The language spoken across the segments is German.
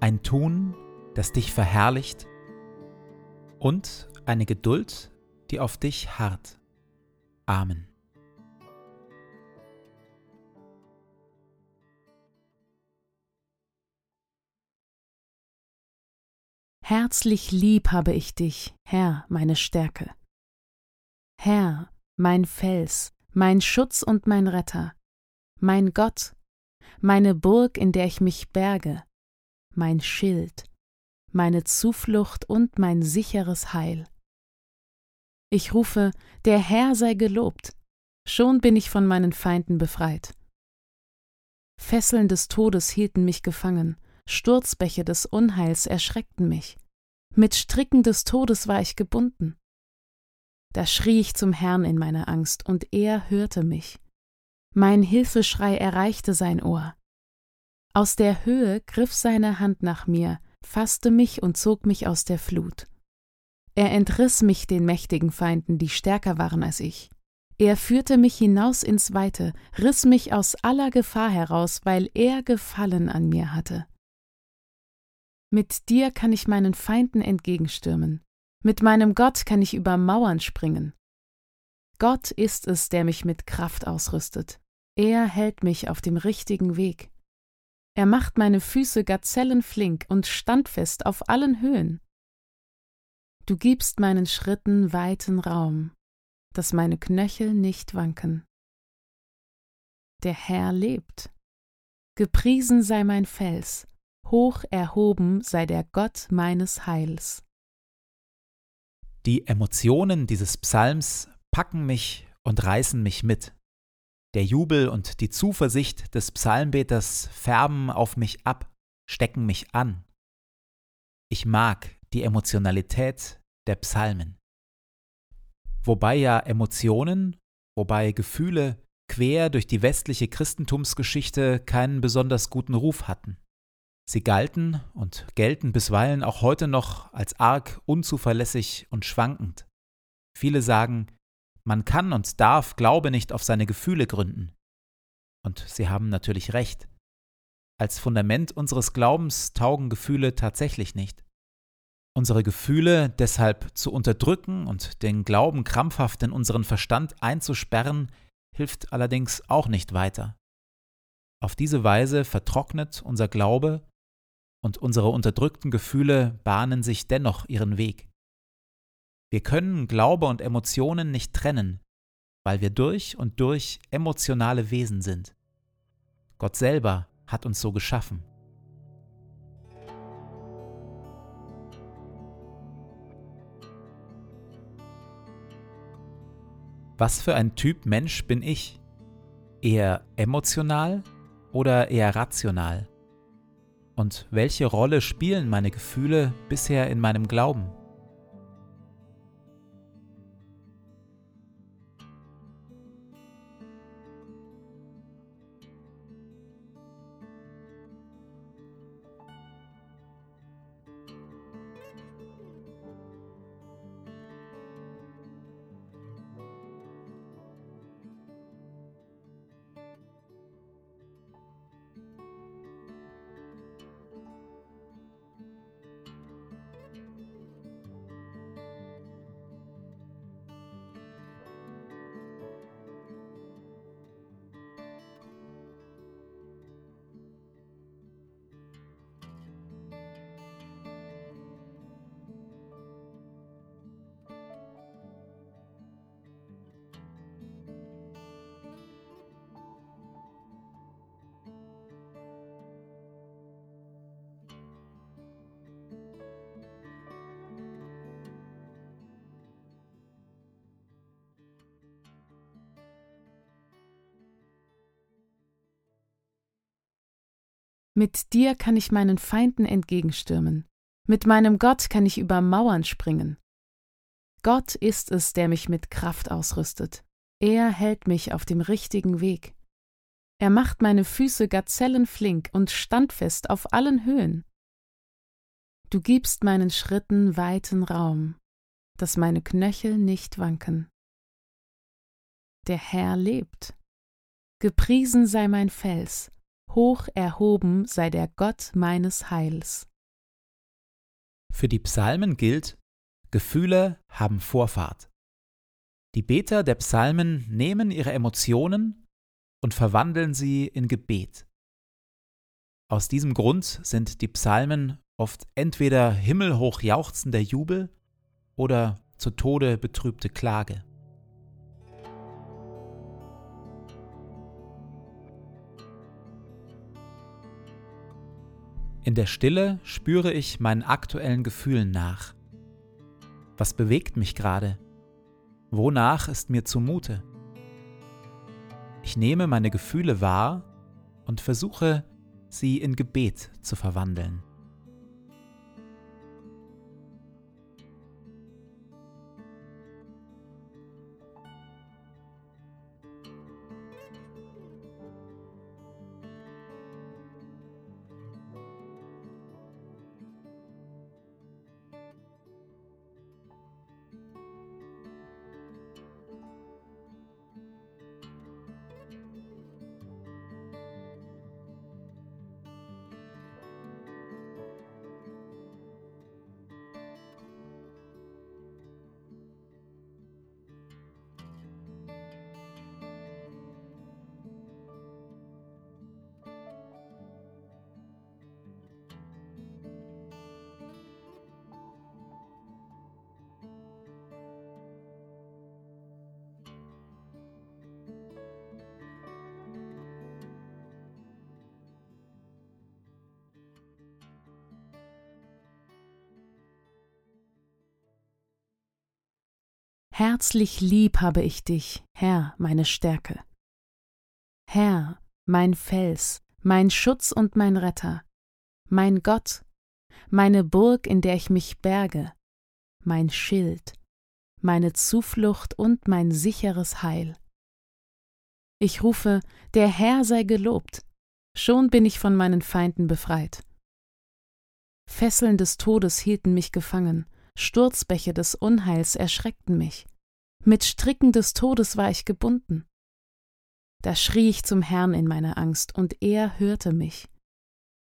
ein Tun, das dich verherrlicht und eine Geduld, die auf dich harrt. Amen. Herzlich lieb habe ich dich, Herr, meine Stärke. Herr, mein Fels, mein Schutz und mein Retter, mein Gott, meine Burg, in der ich mich berge, mein Schild, meine Zuflucht und mein sicheres Heil. Ich rufe, der Herr sei gelobt, schon bin ich von meinen Feinden befreit. Fesseln des Todes hielten mich gefangen, Sturzbäche des Unheils erschreckten mich, mit Stricken des Todes war ich gebunden. Da schrie ich zum Herrn in meiner Angst, und er hörte mich. Mein Hilfeschrei erreichte sein Ohr. Aus der Höhe griff seine Hand nach mir, fasste mich und zog mich aus der Flut. Er entriss mich den mächtigen Feinden, die stärker waren als ich. Er führte mich hinaus ins Weite, riss mich aus aller Gefahr heraus, weil er Gefallen an mir hatte. Mit dir kann ich meinen Feinden entgegenstürmen, mit meinem Gott kann ich über Mauern springen. Gott ist es, der mich mit Kraft ausrüstet. Er hält mich auf dem richtigen Weg. Er macht meine Füße gazellenflink und standfest auf allen Höhen. Du gibst meinen Schritten weiten Raum, dass meine Knöchel nicht wanken. Der Herr lebt. Gepriesen sei mein Fels, hoch erhoben sei der Gott meines Heils. Die Emotionen dieses Psalms packen mich und reißen mich mit. Der Jubel und die Zuversicht des Psalmbeters färben auf mich ab, stecken mich an. Ich mag die Emotionalität der Psalmen. Wobei ja Emotionen, wobei Gefühle quer durch die westliche Christentumsgeschichte keinen besonders guten Ruf hatten. Sie galten und gelten bisweilen auch heute noch als arg unzuverlässig und schwankend. Viele sagen, man kann und darf Glaube nicht auf seine Gefühle gründen. Und sie haben natürlich recht. Als Fundament unseres Glaubens taugen Gefühle tatsächlich nicht. Unsere Gefühle deshalb zu unterdrücken und den Glauben krampfhaft in unseren Verstand einzusperren, hilft allerdings auch nicht weiter. Auf diese Weise vertrocknet unser Glaube und unsere unterdrückten Gefühle bahnen sich dennoch ihren Weg. Wir können Glaube und Emotionen nicht trennen, weil wir durch und durch emotionale Wesen sind. Gott selber hat uns so geschaffen. Was für ein Typ Mensch bin ich? Eher emotional oder eher rational? Und welche Rolle spielen meine Gefühle bisher in meinem Glauben? Mit dir kann ich meinen Feinden entgegenstürmen. Mit meinem Gott kann ich über Mauern springen. Gott ist es, der mich mit Kraft ausrüstet. Er hält mich auf dem richtigen Weg. Er macht meine Füße gazellenflink und standfest auf allen Höhen. Du gibst meinen Schritten weiten Raum, dass meine Knöchel nicht wanken. Der Herr lebt. Gepriesen sei mein Fels, hoch erhoben sei der Gott meines Heils. Für die Psalmen gilt, Gefühle haben Vorfahrt. Die Beter der Psalmen nehmen ihre Emotionen und verwandeln sie in Gebet. Aus diesem Grund sind die Psalmen oft entweder himmelhoch jauchzender Jubel oder zu Tode betrübte Klage. In der Stille spüre ich meinen aktuellen Gefühlen nach. Was bewegt mich gerade? Wonach ist mir zumute? Ich nehme meine Gefühle wahr und versuche, sie in Gebet zu verwandeln. Herzlich lieb habe ich dich, Herr, meine Stärke. Herr, mein Fels, mein Schutz und mein Retter, mein Gott, meine Burg, in der ich mich berge, mein Schild, meine Zuflucht und mein sicheres Heil. Ich rufe, der Herr sei gelobt, schon bin ich von meinen Feinden befreit. Fesseln des Todes hielten mich gefangen, Sturzbäche des Unheils erschreckten mich. Mit Stricken des Todes war ich gebunden. Da schrie ich zum Herrn in meiner Angst, und er hörte mich.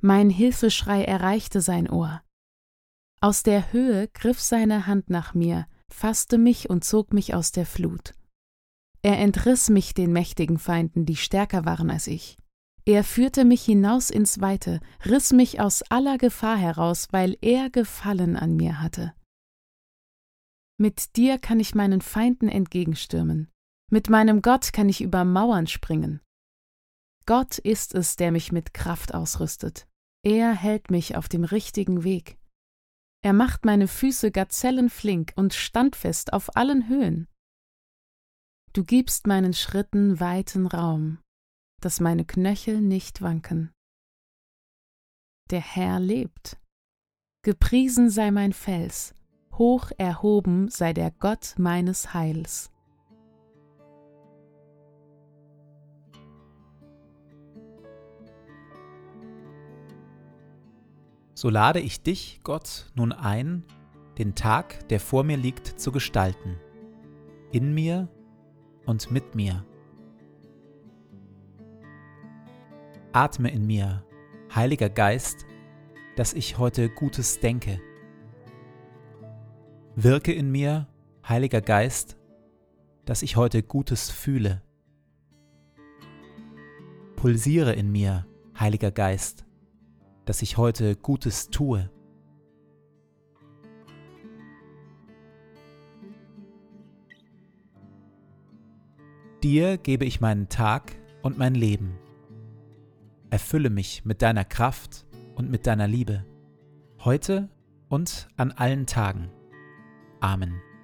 Mein Hilfeschrei erreichte sein Ohr. Aus der Höhe griff seine Hand nach mir, fasste mich und zog mich aus der Flut. Er entriss mich den mächtigen Feinden, die stärker waren als ich. Er führte mich hinaus ins Weite, riss mich aus aller Gefahr heraus, weil er Gefallen an mir hatte. Mit dir kann ich meinen Feinden entgegenstürmen. Mit meinem Gott kann ich über Mauern springen. Gott ist es, der mich mit Kraft ausrüstet. Er hält mich auf dem richtigen Weg. Er macht meine Füße gazellenflink und standfest auf allen Höhen. Du gibst meinen Schritten weiten Raum, dass meine Knöchel nicht wanken. Der Herr lebt. Gepriesen sei mein Fels, hoch erhoben sei der Gott meines Heils. So lade ich dich, Gott, nun ein, den Tag, der vor mir liegt, zu gestalten, in mir und mit mir. Atme in mir, Heiliger Geist, dass ich heute Gutes denke. Wirke in mir, Heiliger Geist, dass ich heute Gutes fühle. Pulsiere in mir, Heiliger Geist, dass ich heute Gutes tue. Dir gebe ich meinen Tag und mein Leben. Erfülle mich mit deiner Kraft und mit deiner Liebe, heute und an allen Tagen. Amen.